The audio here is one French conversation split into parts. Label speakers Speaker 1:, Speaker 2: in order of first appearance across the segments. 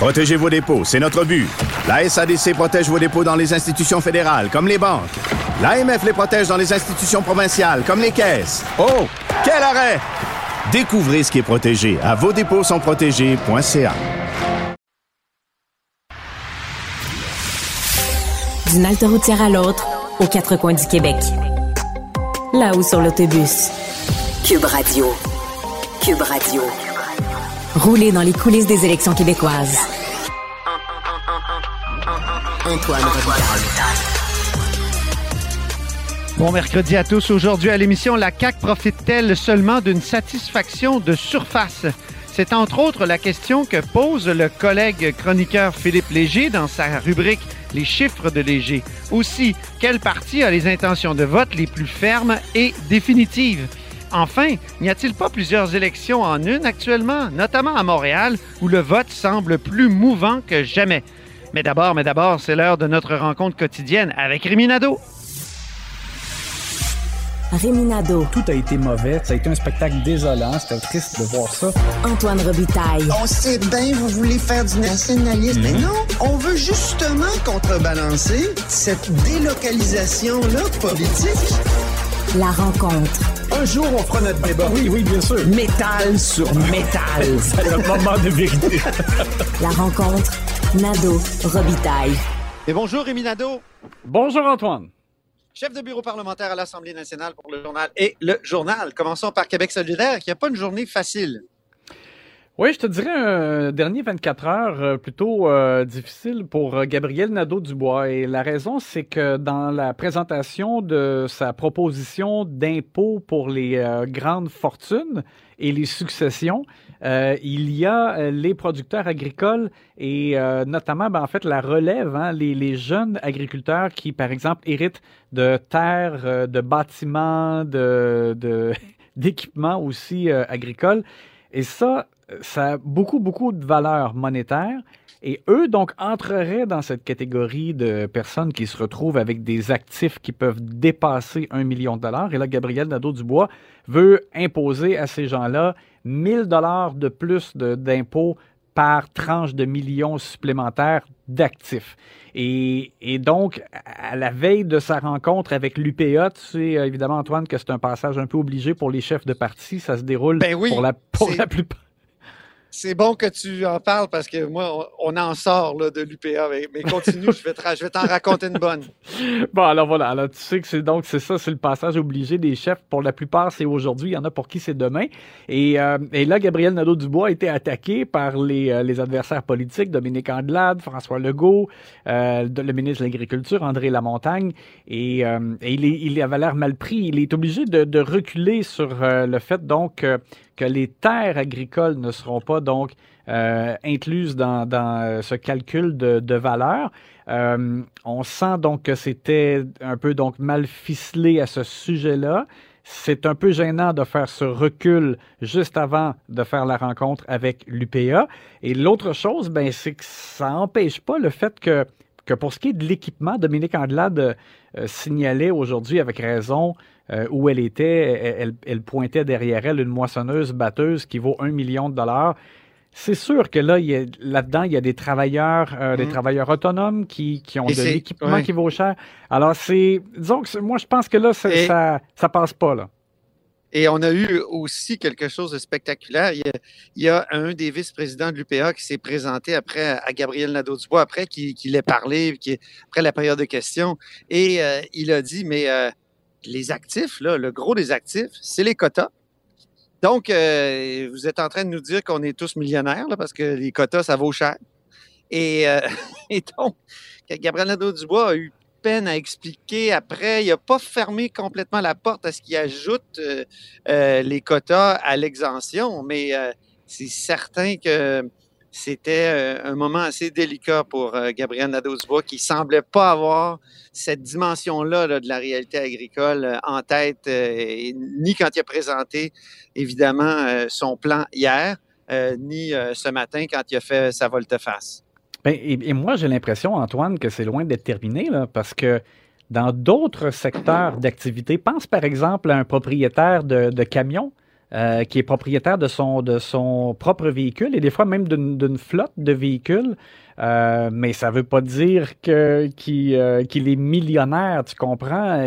Speaker 1: Protégez vos dépôts, c'est notre but. La SADC protège vos dépôts dans les institutions fédérales, comme les banques. L'AMF les protège dans les institutions provinciales, comme les caisses. Oh, quel arrêt! Découvrez ce qui est protégé à vos dépôts sont protégés.ca.
Speaker 2: D'une halte routière à l'autre, aux quatre coins du Québec. Là-haut sur l'autobus. Cube Radio. Cube Radio. Rouler dans les coulisses des élections québécoises. Antoine Robitaille.
Speaker 3: Bon mercredi à tous. Aujourd'hui à l'émission, la CAQ profite-t-elle seulement d'une satisfaction de surface? C'est entre autres la question que pose le collègue chroniqueur Philippe Léger dans sa rubrique Les chiffres de Léger. Aussi, quel parti a les intentions de vote les plus fermes et définitives? Enfin, n'y a-t-il pas plusieurs élections en une actuellement, notamment à Montréal, où le vote semble plus mouvant que jamais? Mais d'abord, mais d'abord, c'est l'heure de notre rencontre quotidienne avec Réminado.
Speaker 2: Réminado.
Speaker 4: Tout a été mauvais. Ça a été un spectacle désolant. C'était triste de voir ça.
Speaker 2: Antoine Robitaille.
Speaker 5: On sait bien, vous voulez faire du nationalisme. Mais non, on veut justement contrebalancer cette délocalisation-là politique.
Speaker 2: La rencontre.
Speaker 4: Un jour, on fera notre débat. Oui, oui, bien sûr.
Speaker 5: Métal sur métal.
Speaker 4: C'est le moment de vérité.
Speaker 2: La rencontre. Nado Robitaille.
Speaker 3: Et bonjour Rémi Nadeau,
Speaker 4: Bonjour, Antoine.
Speaker 3: chef de bureau parlementaire à l'Assemblée nationale pour le journal et le journal. Commençons par Québec solidaire, qui n'a pas une journée facile.
Speaker 4: Oui, je te dirais un dernier 24 heures euh, plutôt euh, difficile pour euh, Gabriel Nadeau-Dubois. Et la raison, c'est que dans la présentation de sa proposition d'impôt pour les euh, grandes fortunes et les successions, euh, il y a euh, les producteurs agricoles et euh, notamment, ben, en fait, la relève, hein, les, jeunes agriculteurs qui, par exemple, héritent de terres, euh, de bâtiments, de, de- d'équipements aussi euh, agricoles. Et ça, ça a beaucoup, beaucoup de valeur monétaire. Et eux, donc, entreraient dans cette catégorie de personnes qui se retrouvent avec des actifs qui peuvent dépasser un million de dollars. Et là, Gabriel Nadeau-Dubois veut imposer à ces gens-là 1000 dollars de plus d'impôts par tranche de millions supplémentaires d'actifs. Et, et donc, à la veille de sa rencontre avec l'UPA, tu sais euh, évidemment, Antoine, que c'est un passage un peu obligé pour les chefs de parti. Ça se déroule
Speaker 3: Ben oui,
Speaker 4: pour, la, pour la plupart.
Speaker 3: C'est bon que tu en parles parce que moi, on, en sort de l'UPA. Mais, continue, je vais t'en raconter une bonne.
Speaker 4: Bon, alors voilà. Tu sais que c'est donc, c'est ça, c'est le passage obligé des chefs. Pour la plupart, c'est aujourd'hui. Il y en a pour qui c'est demain. Et, euh, là, Gabriel Nadeau-Dubois a été attaqué par les, euh, adversaires politiques, Dominique Andelade, François Legault, euh, le ministre de l'Agriculture, André Lamontagne. Et, et il, est- avait l'air mal pris. Il est obligé de, reculer sur le fait, donc, que les terres agricoles ne seront pas, donc, euh, incluses dans, euh, ce calcul de, de valeur. Euh, on sent donc que c'était un peu donc mal ficelé à ce sujet-là. C'est un peu gênant de faire ce recul juste avant de faire la rencontre avec l'UPA. Et l'autre chose, ben, c'est que ça n'empêche pas le fait que, que pour ce qui est de l'équipement, Dominique Andelade euh, signalait aujourd'hui avec raison euh, où elle était. Elle, pointait derrière elle une moissonneuse batteuse qui vaut un million de dollars. C'est sûr que là, là-dedans, il y a des travailleurs, euh, des
Speaker 3: Mhm.
Speaker 4: travailleurs autonomes qui, qui ont
Speaker 3: Et
Speaker 4: de l'équipement
Speaker 3: ouais.
Speaker 4: qui vaut cher. Alors, c'est, disons que moi, je pense que là,
Speaker 3: Et-
Speaker 4: ça, ça passe pas, là.
Speaker 3: Et on a eu aussi quelque chose de spectaculaire. Il y a, il y a un des vice-présidents de l'UPA qui s'est présenté après à Gabriel Nadeau-Dubois, après qu'il qu'il ait parlé, qui, après la période de questions. Et euh, il a dit, mais euh, les actifs, là, le gros des actifs, c'est les quotas. Donc, euh, vous êtes en train de nous dire qu'on est tous millionnaires, là, parce que les quotas, ça vaut cher. Et, euh, et donc, Gabriel Nadeau-Dubois a eu peine à expliquer après. Il n'a pas fermé complètement la porte à ce qu'il ajoute euh, euh, les quotas à l'exemption, mais euh, c'est certain que c'était un moment assez délicat pour Gabriel Nadeau-Dubois qui semblait pas avoir cette dimension-là là, de la réalité agricole en tête, ni quand il a présenté évidemment son plan hier, ni ce matin quand il a fait sa volte-face.
Speaker 4: Ben, et, moi, j'ai l'impression, Antoine, que c'est loin d'être terminé, parce que dans d'autres secteurs d'activité, pense par exemple à un propriétaire de, de camion euh, qui est propriétaire de son, de son propre véhicule et des fois même d'une flotte de véhicules. Euh, mais ça ne veut pas dire que, qu'il, euh, qu'il est millionnaire, tu comprends?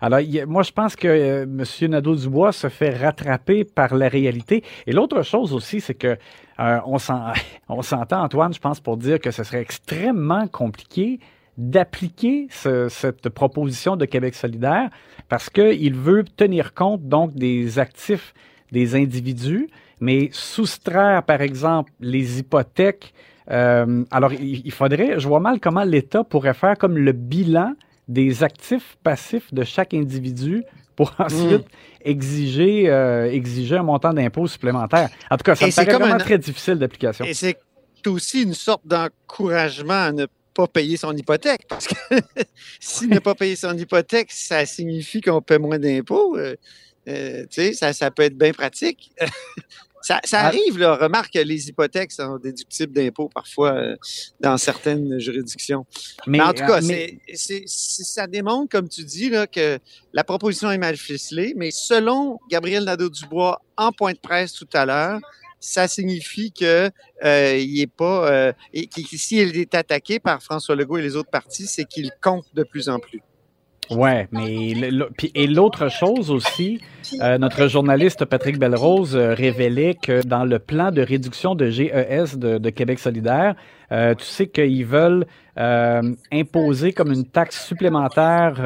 Speaker 4: alors, moi, je pense que M. Nadeau-Dubois se fait rattraper par la réalité. Et l'autre chose aussi, c'est que on, on s'entend, Antoine, je pense, pour dire que ce serait extrêmement compliqué d'appliquer cette proposition de Québec solidaire parce qu'il veut tenir compte donc des actifs des individus, mais soustraire, par exemple, les hypothèques. Euh, alors, il, faudrait, je vois mal comment l'État pourrait faire comme le bilan des actifs passifs de chaque individu pour ensuite exiger, euh, exiger un montant d'impôt supplémentaire. En tout cas, ça me paraît vraiment très difficile d'application.
Speaker 3: Et c'est aussi une sorte d'encouragement à ne pas payer son hypothèque. Parce que s'il n'a pas payé son hypothèque, ça signifie qu'on paie moins d'impôts. Euh, euh, ça, ça peut être bien pratique. ça, ça, ah. arrive, là, remarque que les hypothèques sont déductibles d'impôts parfois euh, dans certaines juridictions. Mais, en tout cas, ça démontre, comme tu dis, là, que la proposition est mal ficelée, mais selon Gabriel Nadeau-Dubois en point de presse tout à l'heure, ça signifie que euh, il est pas, euh, et si il est attaqué par François Legault et les autres partis, c'est qu'il compte de plus en plus.
Speaker 4: Ouais, mais et l'autre chose aussi, euh, notre journaliste Patrick Belrose euh, révélait que dans le plan de réduction de GES de, Québec solidaire, euh, tu sais qu'ils veulent imposer comme une taxe supplémentaire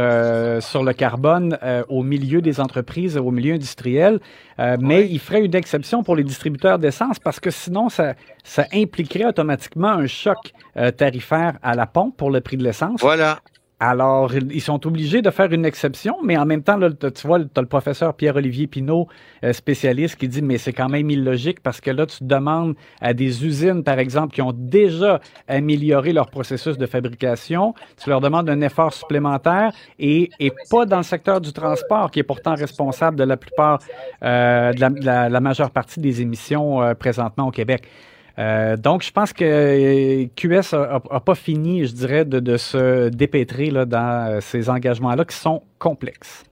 Speaker 4: sur le carbone au milieu des entreprises, au milieu industriel, mais il ferait une exception pour les distributeurs d'essence parce que sinon ça, ça impliquerait automatiquement un choc tarifaire à la pompe pour le prix de l'essence.
Speaker 3: Voilà.
Speaker 4: Alors, ils sont obligés de faire une exception, mais en même temps, là, tu vois, tu le professeur Pierre-Olivier Pinault, euh, spécialiste, qui dit, mais c'est quand même illogique parce que là, tu demandes à des usines, par exemple, qui ont déjà amélioré leur processus de fabrication, tu leur demandes un effort supplémentaire et, et pas dans le secteur du transport, qui est pourtant responsable de la plupart, euh, de, la, majeure partie des émissions euh, présentement au Québec. Euh, donc, je pense que euh, QS n'a pas fini, je dirais, de, se dépêtrer là, dans euh, ces engagements-là qui sont complexes.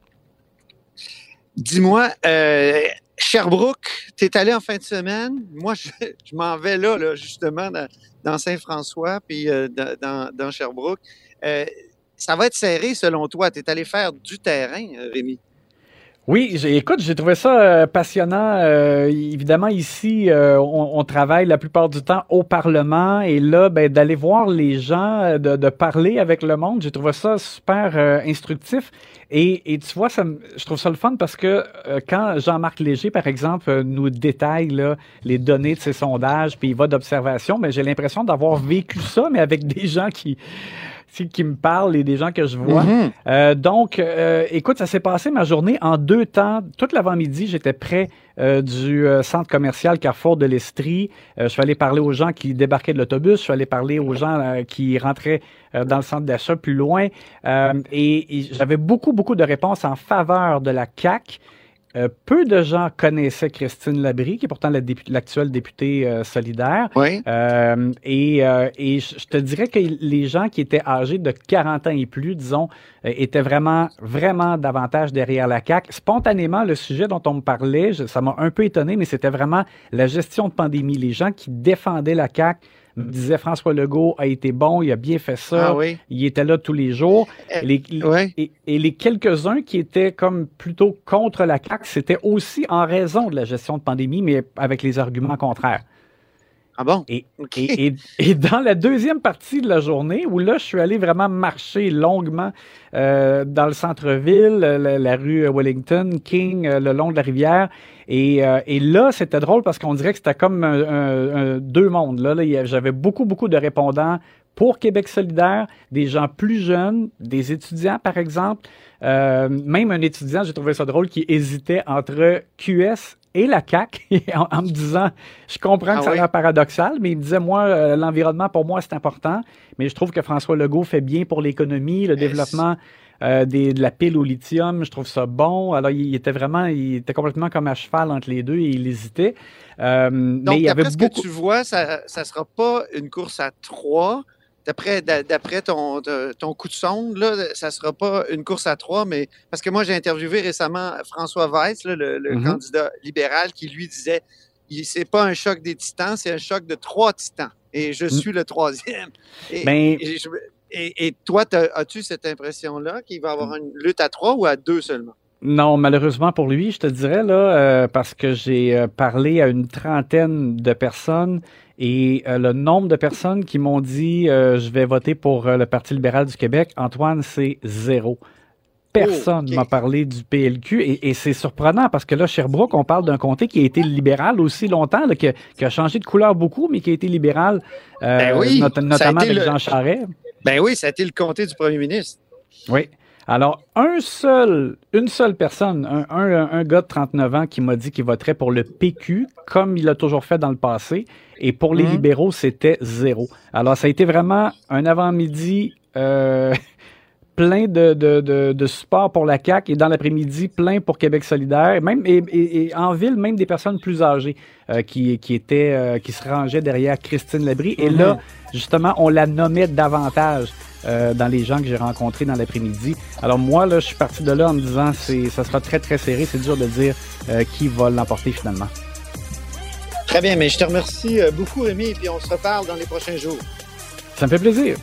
Speaker 3: Dis-moi, Sherbrooke, tu es allé en fin de semaine. Moi, je, m'en vais là, justement, dans, Saint-François, puis dans, dans, Sherbrooke. ça va être serré selon toi. Tu es allé faire du terrain, Rémi?
Speaker 4: Oui, écoute, j'ai trouvé ça euh, passionnant. Euh, évidemment, ici, euh, on, travaille la plupart du temps au Parlement et là, ben, d'aller voir les gens, de, parler avec le monde, j'ai trouvé ça super instructif. Et, et, tu vois, ça, je trouve ça le fun parce que quand Jean-Marc Léger, par exemple, nous détaille là, les données de ses sondages, puis il va d'observation, mais ben, j'ai l'impression d'avoir vécu ça, mais avec des gens qui qui me parlent et des gens que je vois. Mhm. Euh, donc, euh, écoute, ça s'est passé ma journée en deux temps. Toute l'avant-midi, j'étais près euh, du centre commercial Carrefour de l'Estrie. je suis allé parler aux gens qui débarquaient de l'autobus. Je suis allé parler aux gens qui rentraient dans le centre d'achat plus loin. et, et j'avais beaucoup, beaucoup de réponses en faveur de la CAC. Euh, peu de gens connaissaient Christine Labrie, qui est pourtant l'actuelle députée euh, solidaire.
Speaker 3: Oui.
Speaker 4: Euh, et, et je te dirais que les gens qui étaient âgés de 40 ans et plus, disons, étaient vraiment, vraiment davantage derrière la CAQ. Spontanément, le sujet dont on me parlait, ça m'a un peu étonné, mais c'était vraiment la gestion de pandémie. Les gens qui défendaient la CAQ me disait François Legault a été bon, il a bien fait ça,
Speaker 3: ah
Speaker 4: il était là tous les jours.
Speaker 3: Euh,
Speaker 4: et les, quelques-uns qui étaient comme plutôt contre la CAQ, c'était aussi en raison de la gestion de pandémie, mais avec les arguments contraires.
Speaker 3: Ah bon?
Speaker 4: Et, et, dans la deuxième partie de la journée, où là, je suis allé vraiment marcher longuement euh, dans le centre-ville, la, rue Wellington, King, euh, le long de la rivière. Et, euh, là, c'était drôle parce qu'on dirait que c'était comme deux mondes. Là, là j'avais beaucoup, beaucoup de répondants pour Québec solidaire, des gens plus jeunes, des étudiants, par exemple. même un étudiant, j'ai trouvé ça drôle, qui hésitait entre QS et la CAQ en, me disant, je comprends que
Speaker 3: Ah
Speaker 4: ça a l'air paradoxal, mais il me disait, moi, euh, l'environnement, pour moi, c'est important, mais je trouve que François Legault fait bien pour l'économie, le
Speaker 3: Yes.
Speaker 4: développement euh, des, de la pile au lithium, je trouve ça bon. Alors, il, il était vraiment, il était complètement comme à cheval entre les deux et il hésitait. Euh, mais
Speaker 3: Donc,
Speaker 4: il y avait
Speaker 3: d'après ce
Speaker 4: beaucoup...
Speaker 3: que tu vois, ça ne sera pas une course à trois. D'après, d'a- d'après ton, coup de sonde, là, ça ne sera pas une course à trois, mais parce que moi, j'ai interviewé récemment François Weiss, là, le, le
Speaker 4: Mhm.
Speaker 3: candidat libéral, qui lui disait c'est pas un choc des titans, c'est un choc de trois titans. Et je suis le troisième. Et,
Speaker 4: Ben-
Speaker 3: et je- et- et toi, as-tu cette impression-là qu'il va y avoir une lutte à trois ou à deux seulement?
Speaker 4: Non, malheureusement pour lui, je te dirais, là, euh, parce que j'ai euh, parlé à une trentaine de personnes et euh, le nombre de personnes qui m'ont dit euh, je vais voter pour euh, le Parti libéral du Québec, Antoine, c'est zéro. Personne
Speaker 3: Oh, ok.
Speaker 4: m'a parlé du PLQ et, et c'est surprenant parce que là, Sherbrooke, on parle d'un comté qui a été libéral aussi longtemps, là, qui, a, qui a changé de couleur beaucoup, mais qui a été libéral,
Speaker 3: Ben oui,
Speaker 4: not- notamment
Speaker 3: été
Speaker 4: avec
Speaker 3: le-
Speaker 4: Jean Charest.
Speaker 3: Ben oui, ça a été le comté du premier ministre.
Speaker 4: Oui. Alors, un seul, une seule personne, un, un, un gars de 39 ans qui m'a dit qu'il voterait pour le PQ, comme il l'a toujours fait dans le passé, et pour les
Speaker 3: Mhm.
Speaker 4: libéraux, c'était zéro. Alors, ça a été vraiment un avant-midi euh, plein de, de, de, de support pour la CAQ et dans l'après-midi, plein pour Québec solidaire, même et, et- et en ville, même des personnes plus âgées euh, qui, qui, étaient, euh, qui se rangeaient derrière Christine Labrie. Et
Speaker 3: Mhm.
Speaker 4: là, justement, on la nommait davantage euh, dans les gens que j'ai rencontrés dans l'après-midi. Alors moi, là, je suis parti de là en me disant, c'est, ça sera très, très serré. C'est dur de dire euh, qui va l'emporter finalement.
Speaker 3: Très bien, mais je te remercie euh, beaucoup, Rémi, et puis on se reparle dans les prochains jours.
Speaker 4: Ça me fait plaisir.